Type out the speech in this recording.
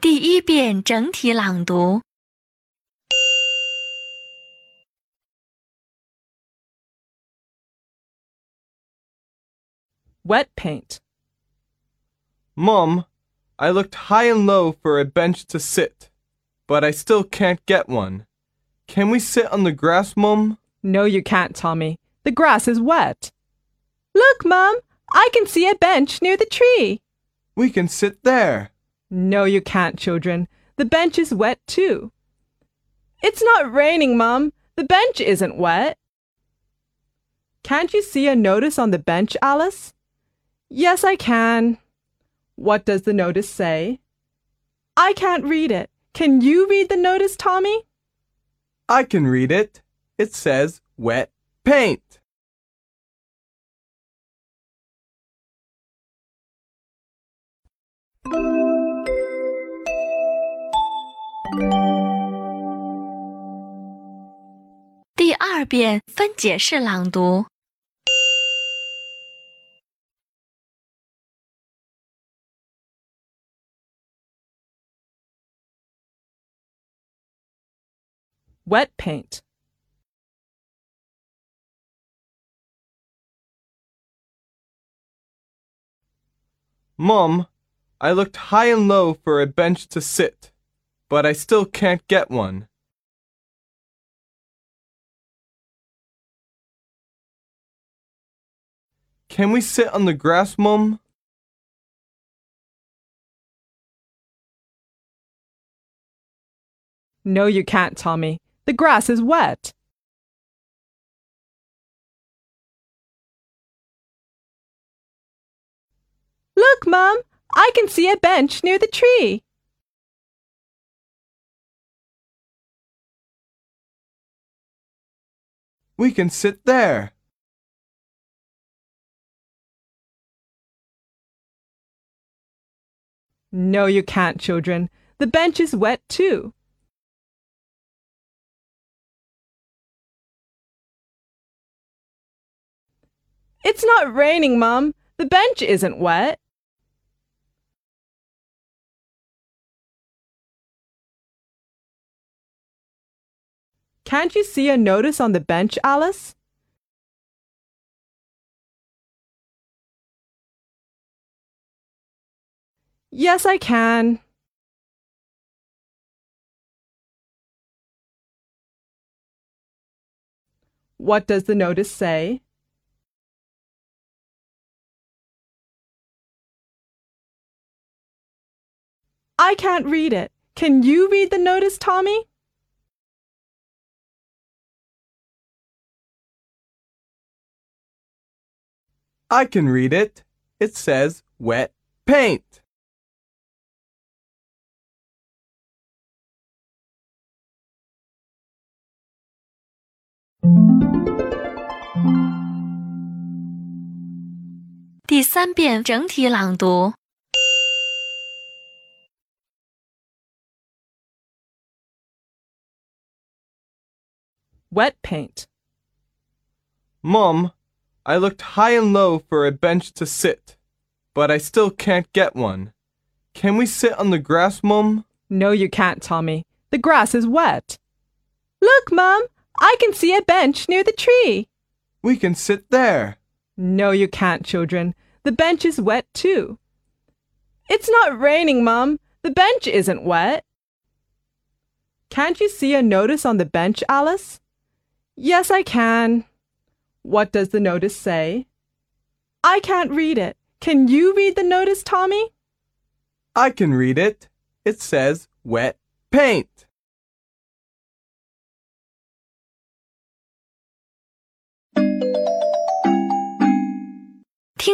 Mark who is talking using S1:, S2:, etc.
S1: 第一遍整体朗读。
S2: Wet paint.
S3: Mom, I looked high and low for a bench to sit, but I still can't get one. Can we sit on the grass, Mum?
S2: No, you can't, Tommy. The grass is wet. Look, Mum, I can see a bench near the tree.
S3: We can sit there.
S2: No, you can't, children. The bench is wet too. It's not raining, Mum. The bench isn't wet. Can't you see a notice on the bench, Alice? Yes, I can. What does the notice say? I can't read it. Can you read the notice, Tommy?
S3: I can read it. It says wet paint.
S1: 第二遍分解式朗读。
S2: Wet paint.
S3: Mum, I looked high and low for a bench to sit, but I still can't get one. Can we sit on the grass, Mum?
S2: No, you can't, Tommy. The grass is wet. Look, Mum, I can see a bench near the tree.
S3: We can sit there.
S2: No, you can't, children. The bench is wet too. It's not raining, Mum. The bench isn't wet. Can't you see a notice on the bench, Alice? Yes, I can. What does the notice say? I can't read it. Can you read the notice, Tommy?
S3: I can read it. It says wet paint.
S1: 第三遍整体朗读。
S2: Wet paint.
S3: Mum, I looked high and low for a bench to sit, but I still can't get one. Can we sit on the grass, Mum?
S2: No, you can't, Tommy. The grass is wet. Look, Mum, I can see a bench near the tree.
S3: We can sit there.
S2: No, you can't, children. The bench is wet too. It's not raining, Mum. The bench isn't wet. Can't you see a notice on the bench, Alice? Yes, I can. What does the notice say? I can't read it. Can you read the notice, Tommy?
S3: I can read it. It says wet paint.